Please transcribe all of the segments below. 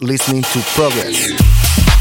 Listening to Progress.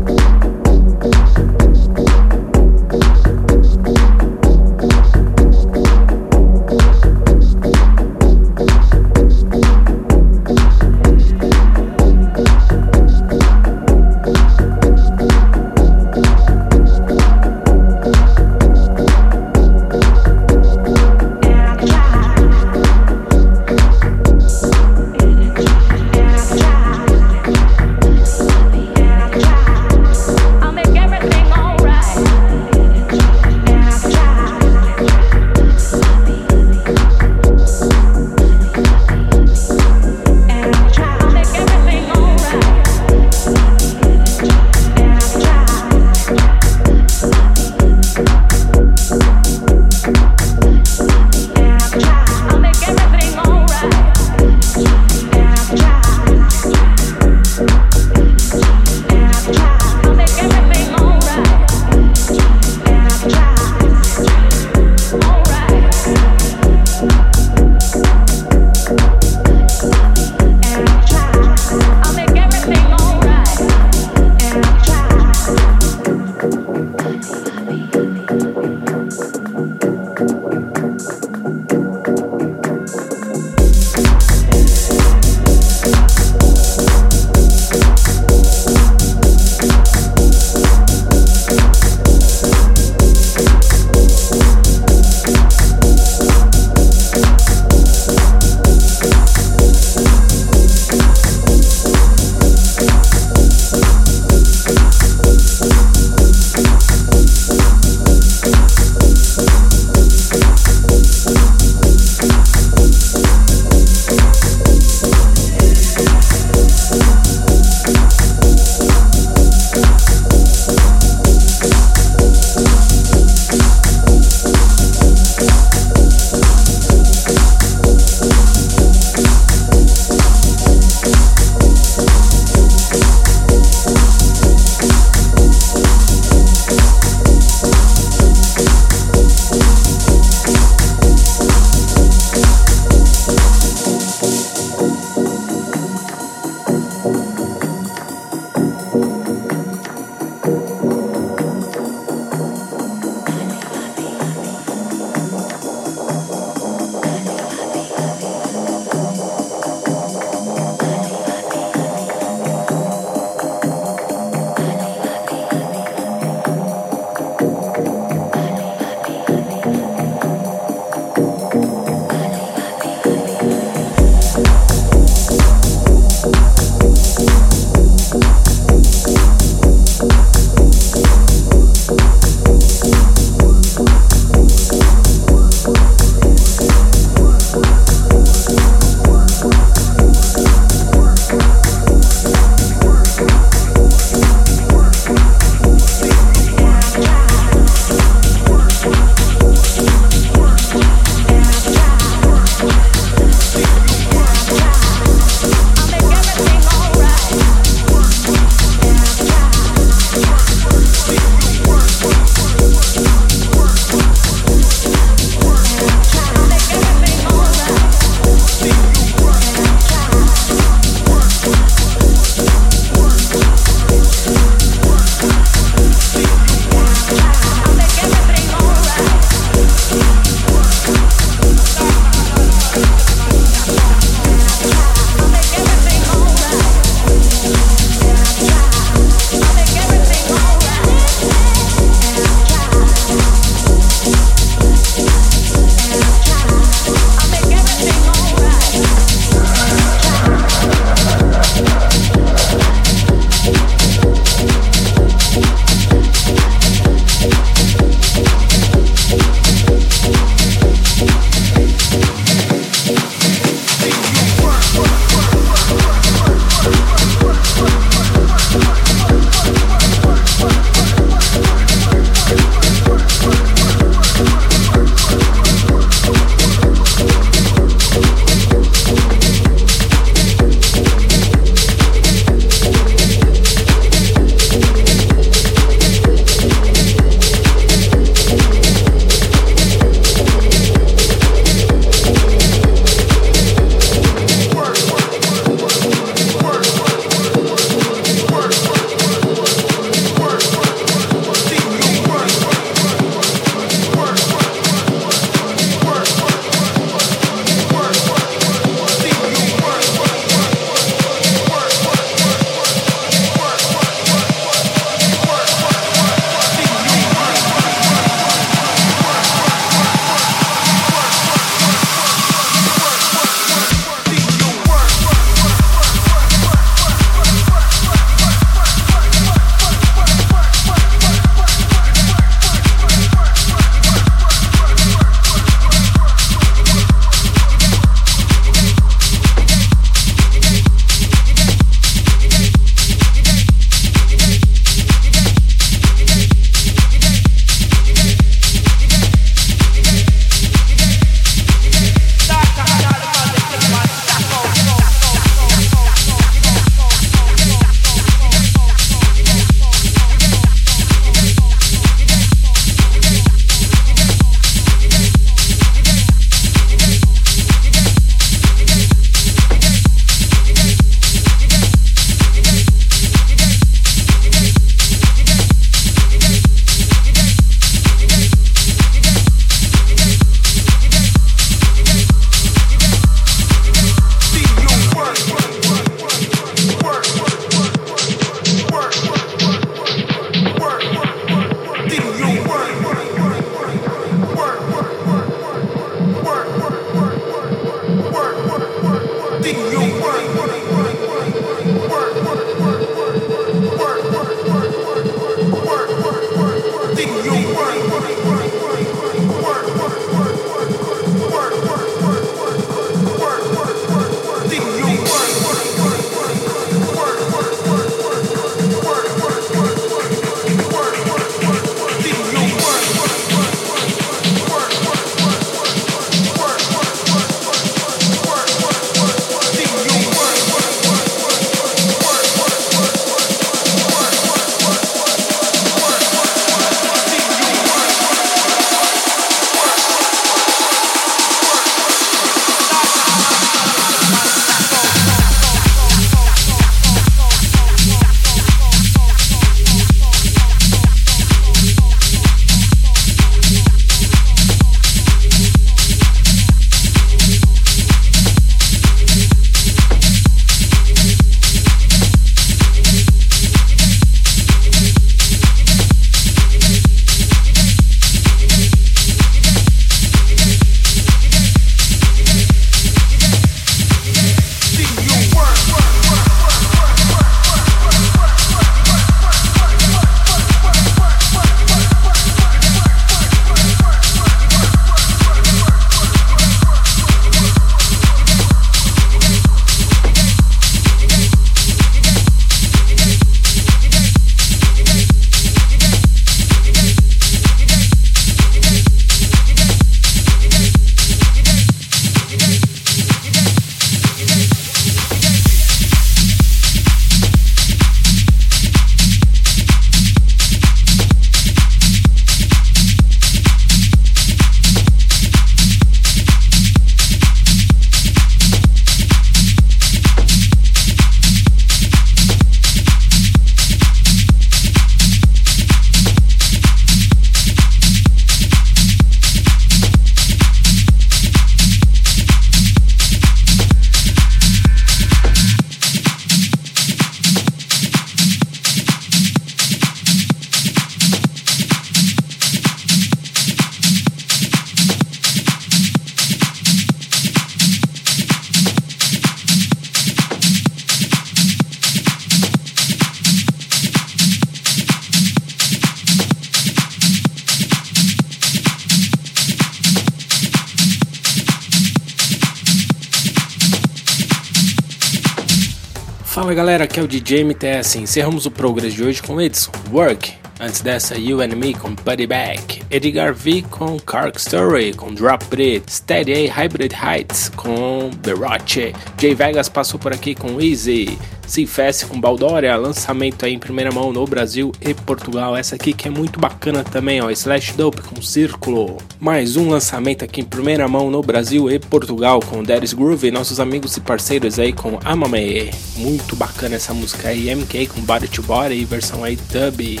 Fala galera, aqui é o DJ MTS. Encerramos o Progress de hoje com Edson, Work. Antes dessa, You and Me com Putty Back, Edgar V com Cark Story com Drop It, Steady A Hybrid Heights com Beroche, J Vegas passou por aqui com Easy, C-Fest com Baldoria, lançamento aí em primeira mão no Brasil e Portugal. Essa aqui que é muito bacana também, ó, Slash Dope com Círculo. Mais um lançamento aqui em primeira mão no Brasil e Portugal com Daddy's Groove, nossos amigos e parceiros aí com Amame. Muito bacana essa música aí, MK com Body to Body, versão aí dub.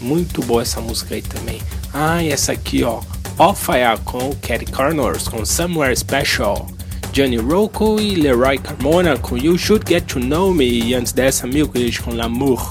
Muito boa essa música aí também. Ah, e essa aqui, ó, Off Fire com Cat Corners com Somewhere Special. Johnny Rocco e Leroy Carmona com You Should Get To Know Me e antes dessa Milkage com L'amour.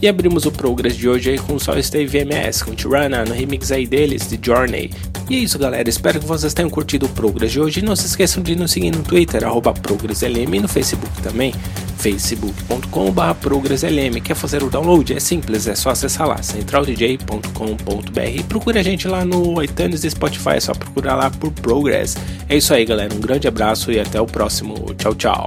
E abrimos o Progress de hoje aí com só Steve VMS, com Tirana, no remix aí deles, de Journey. E é isso galera, espero que vocês tenham curtido o Progress de hoje e não se esqueçam de nos seguir no Twitter, ProgressLM e no Facebook também, facebook.com.br ProgressLM. Quer fazer o download? É simples, é só acessar lá, centraldj.com.br e procure a gente lá no iTunes e Spotify, é só procurar lá por Progress. É isso aí galera, um grande abraço e até o próximo. Tchau, tchau.